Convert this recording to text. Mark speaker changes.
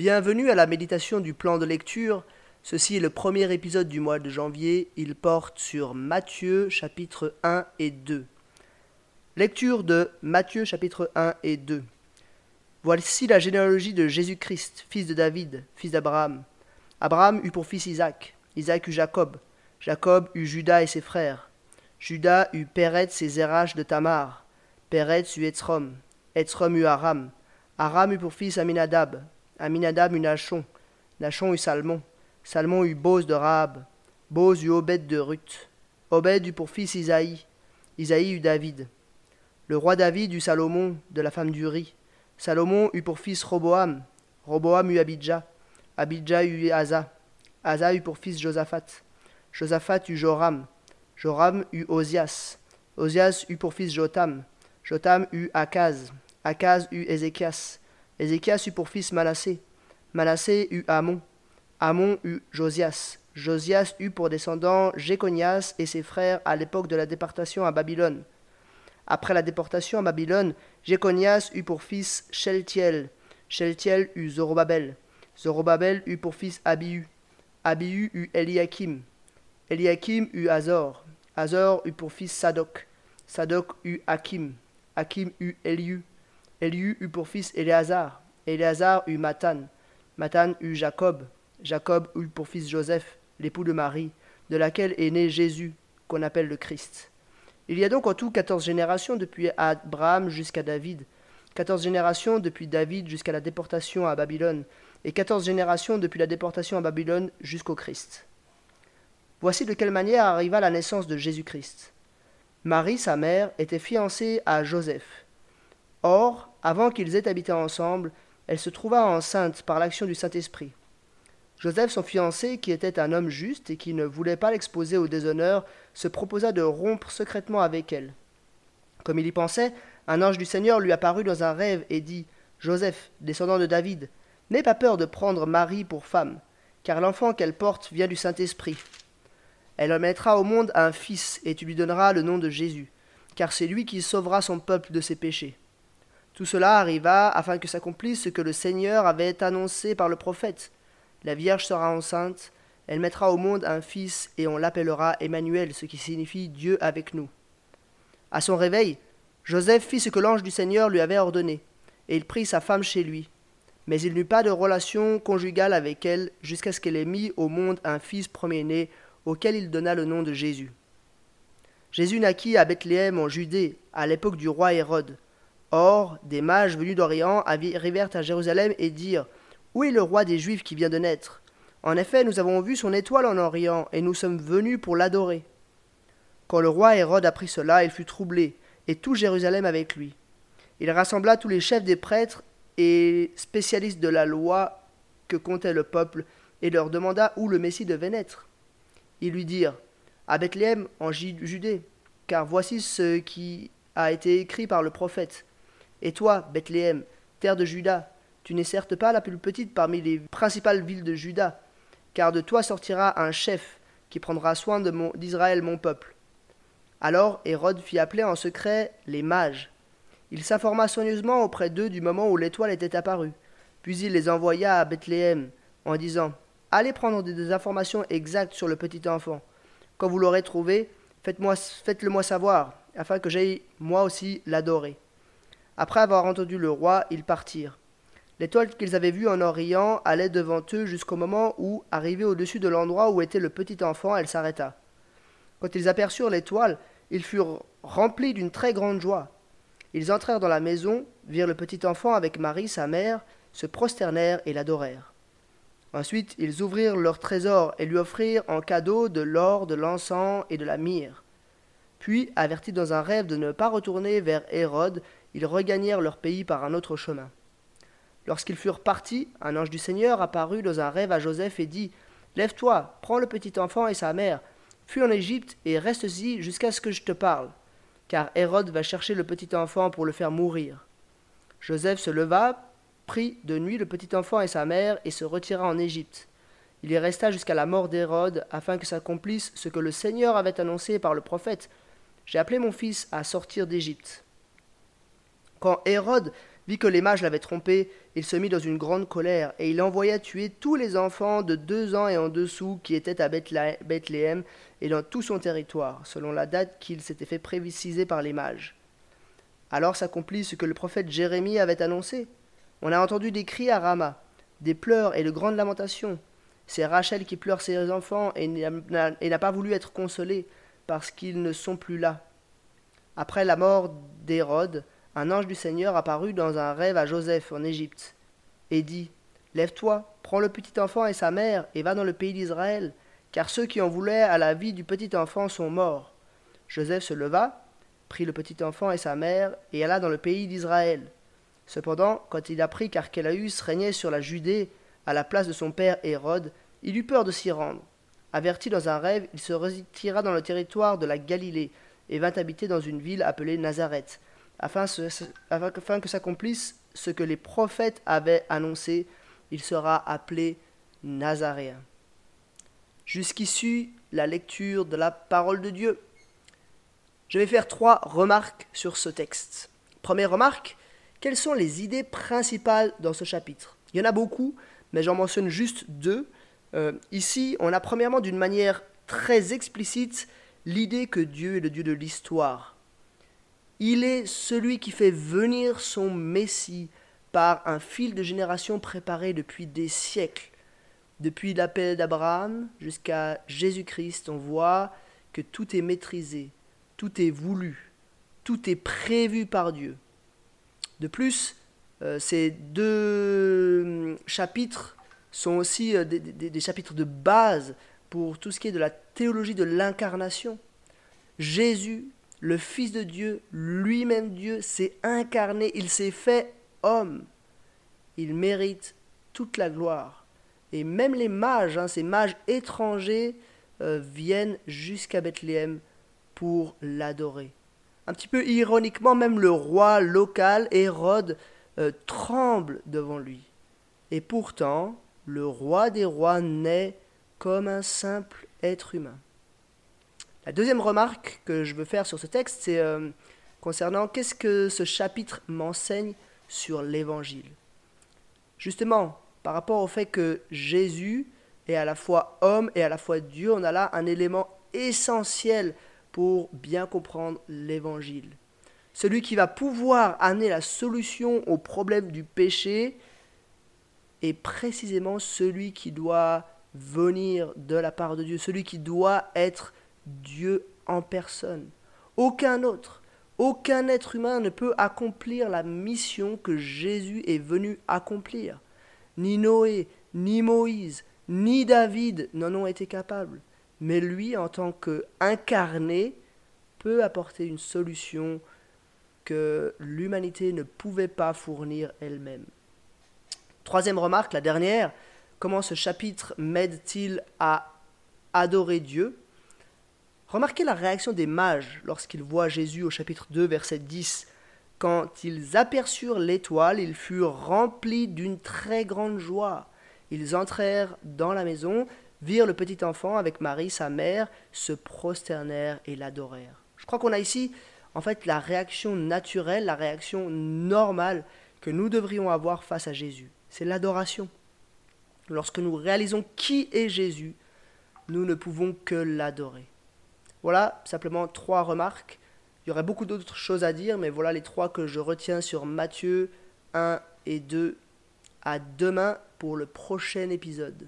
Speaker 1: Bienvenue à la méditation du plan de lecture. Ceci est le premier épisode du mois de janvier. Il porte sur Matthieu chapitre 1 et 2. Lecture de Matthieu chapitre 1 et 2. Voici la généalogie de Jésus-Christ, fils de David, fils d'Abraham. Abraham eut pour fils Isaac. Isaac eut Jacob. Jacob eut Judas et ses frères. Judas eut Péretz et Zérach de Tamar. Péretz eut Etzrom. Etzrom eut Aram. Aram eut pour fils Aminadab. Aminadab eut Nachon. Nachon eut Salmon. Salmon eut Bose de Rahab. Bose eut Obed de Ruth. Obed eut pour fils Isaïe. Isaïe eut David. Le roi David eut Salomon, de la femme d'Uri. Salomon eut pour fils Roboam. Roboam eut Abidja. Abidja eut Asa. Asa eut pour fils Josaphat. Josaphat eut Joram. Joram eut Osias. Osias eut pour fils Jotam. Jotam eut Akaz. Akaz eut Ézéchias. Ézéchias eut pour fils Manassé. Manassé eut Amon. Amon eut Josias. Josias eut pour descendant Jéconias et ses frères à l'époque de la déportation à Babylone. Après la déportation à Babylone, Jéconias eut pour fils Sheltiel. Sheltiel eut Zorobabel. Zorobabel eut pour fils Abihu. Abihu eut Eliakim. Eliakim eut Azor. Azor eut pour fils Sadok. Sadok eut Hakim. Hakim eut Eliu. Eliu eut pour fils Éléazar. Éléazar eut Mathan. Mathan eut Jacob. Jacob eut pour fils Joseph, l'époux de Marie, de laquelle est né Jésus, qu'on appelle le Christ. Il y a donc en tout quatorze générations depuis Abraham jusqu'à David, quatorze générations depuis David jusqu'à la déportation à Babylone, et quatorze générations depuis la déportation à Babylone jusqu'au Christ. Voici de quelle manière arriva la naissance de Jésus-Christ. Marie, sa mère, était fiancée à Joseph. Or, avant qu'ils aient habité ensemble, elle se trouva enceinte par l'action du Saint-Esprit. Joseph, son fiancé, qui était un homme juste et qui ne voulait pas l'exposer au déshonneur, se proposa de rompre secrètement avec elle. Comme il y pensait, un ange du Seigneur lui apparut dans un rêve et dit Joseph, descendant de David, n'aie pas peur de prendre Marie pour femme, car l'enfant qu'elle porte vient du Saint-Esprit. Elle mettra au monde un fils, et tu lui donneras le nom de Jésus, car c'est lui qui sauvera son peuple de ses péchés. Tout cela arriva afin que s'accomplisse ce que le Seigneur avait annoncé par le prophète. La Vierge sera enceinte, elle mettra au monde un fils, et on l'appellera Emmanuel, ce qui signifie Dieu avec nous. À son réveil, Joseph fit ce que l'ange du Seigneur lui avait ordonné, et il prit sa femme chez lui. Mais il n'eut pas de relation conjugale avec elle jusqu'à ce qu'elle ait mis au monde un fils premier-né, auquel il donna le nom de Jésus. Jésus naquit à Bethléem en Judée, à l'époque du roi Hérode. Or, des mages venus d'Orient arrivèrent à Jérusalem et dirent où est le roi des Juifs qui vient de naître? En effet, nous avons vu son étoile en Orient, et nous sommes venus pour l'adorer. Quand le roi Hérode apprit cela, il fut troublé, et tout Jérusalem avec lui. Il rassembla tous les chefs des prêtres et spécialistes de la loi que comptait le peuple, et leur demanda où le Messie devait naître. Ils lui dirent À Bethléem, en Judée, car voici ce qui a été écrit par le prophète. Et toi, Bethléem, terre de Juda, tu n'es certes pas la plus petite parmi les principales villes de Juda, car de toi sortira un chef qui prendra soin d'Israël mon peuple. Alors Hérode fit appeler en secret les mages. Il s'informa soigneusement auprès d'eux du moment où l'étoile était apparue. Puis il les envoya à Bethléem, en disant Allez prendre des informations exactes sur le petit enfant. Quand vous l'aurez trouvé, faites-moi, faites-le moi savoir, afin que j'aille moi aussi l'adorer. Après avoir entendu le roi, ils partirent. L'étoile qu'ils avaient vue en Orient allait devant eux jusqu'au moment où, arrivée au-dessus de l'endroit où était le petit enfant, elle s'arrêta. Quand ils aperçurent l'étoile, ils furent remplis d'une très grande joie. Ils entrèrent dans la maison, virent le petit enfant avec Marie, sa mère, se prosternèrent et l'adorèrent. Ensuite, ils ouvrirent leur trésor et lui offrirent en cadeau de l'or, de l'encens et de la myrrhe. Puis, avertis dans un rêve de ne pas retourner vers Hérode, ils regagnèrent leur pays par un autre chemin. Lorsqu'ils furent partis, un ange du Seigneur apparut dans un rêve à Joseph et dit Lève-toi, prends le petit enfant et sa mère, fuis en Égypte et reste-y jusqu'à ce que je te parle, car Hérode va chercher le petit enfant pour le faire mourir. Joseph se leva, prit de nuit le petit enfant et sa mère et se retira en Égypte. Il y resta jusqu'à la mort d'Hérode, afin que s'accomplisse ce que le Seigneur avait annoncé par le prophète J'ai appelé mon fils à sortir d'Égypte. Quand Hérode vit que les mages l'avaient trompé, il se mit dans une grande colère, et il envoya tuer tous les enfants de deux ans et en dessous qui étaient à Bethléem et dans tout son territoire, selon la date qu'il s'était fait préciser par les mages. Alors s'accomplit ce que le prophète Jérémie avait annoncé. On a entendu des cris à Rama, des pleurs et de grandes lamentations. C'est Rachel qui pleure ses enfants et n'a pas voulu être consolée, parce qu'ils ne sont plus là. Après la mort d'Hérode, un ange du Seigneur apparut dans un rêve à Joseph en Égypte, et dit Lève-toi, prends le petit enfant et sa mère, et va dans le pays d'Israël, car ceux qui en voulaient à la vie du petit enfant sont morts. Joseph se leva, prit le petit enfant et sa mère, et alla dans le pays d'Israël. Cependant, quand il apprit qu'Archélaüs régnait sur la Judée à la place de son père Hérode, il eut peur de s'y rendre. Averti dans un rêve, il se retira dans le territoire de la Galilée, et vint habiter dans une ville appelée Nazareth, afin, que s'accomplisse ce que les prophètes avaient annoncé, il sera appelé Nazaréen. Jusqu'ici, la lecture de la parole de Dieu. Je vais faire trois remarques sur ce texte. Première remarque, quelles sont les idées principales dans ce chapitre? Il y en a beaucoup, mais j'en mentionne juste deux. Euh, ici, on a premièrement d'une manière très explicite l'idée que Dieu est le Dieu de l'histoire. Il est celui qui fait venir son Messie par un fil de génération préparé depuis des siècles. Depuis l'appel d'Abraham jusqu'à Jésus-Christ, on voit que tout est maîtrisé, tout est voulu, tout est prévu par Dieu. De plus, euh, ces deux hum, chapitres sont aussi euh, des, chapitres de base pour tout ce qui est de la théologie de l'incarnation. Jésus le Fils de Dieu, lui-même Dieu, s'est incarné, il s'est fait homme. Il mérite toute la gloire. Et même les mages, hein, ces mages étrangers, euh, viennent jusqu'à Bethléem pour l'adorer. Un petit peu ironiquement, même le roi local, Hérode, euh, tremble devant lui. Et pourtant, le roi des rois naît comme un simple être humain. La deuxième remarque que je veux faire sur ce texte, c'est euh, concernant qu'est-ce que ce chapitre m'enseigne sur l'Évangile. Justement, par rapport au fait que Jésus est à la fois homme et à la fois Dieu, on a là un élément essentiel pour bien comprendre l'Évangile. Celui qui va pouvoir amener la solution au problème du péché est précisément celui qui doit venir de la part de Dieu, celui qui doit être Dieu en personne. Aucun autre, aucun être humain ne peut accomplir la mission que Jésus est venu accomplir. Ni Noé, ni Moïse, ni David n'en ont été capables. Mais lui, en tant qu'incarné, peut apporter une solution que l'humanité ne pouvait pas fournir elle-même. Troisième remarque, la dernière, comment ce chapitre m'aide-t-il à adorer Dieu? Remarquez la réaction des mages lorsqu'ils voient Jésus au chapitre 2, verset 10. Quand ils aperçurent l'étoile, ils furent remplis d'une très grande joie. Ils entrèrent dans la maison, virent le petit enfant avec Marie, sa mère, se prosternèrent et l'adorèrent. Je crois qu'on a ici, en fait, la réaction naturelle, la réaction normale que nous devrions avoir face à Jésus. C'est l'adoration. Lorsque nous réalisons qui est Jésus, nous ne pouvons que l'adorer. Voilà simplement trois remarques. Il y aurait beaucoup d'autres choses à dire, mais voilà les trois que je retiens sur Matthieu 1 et 2. À demain pour le prochain épisode.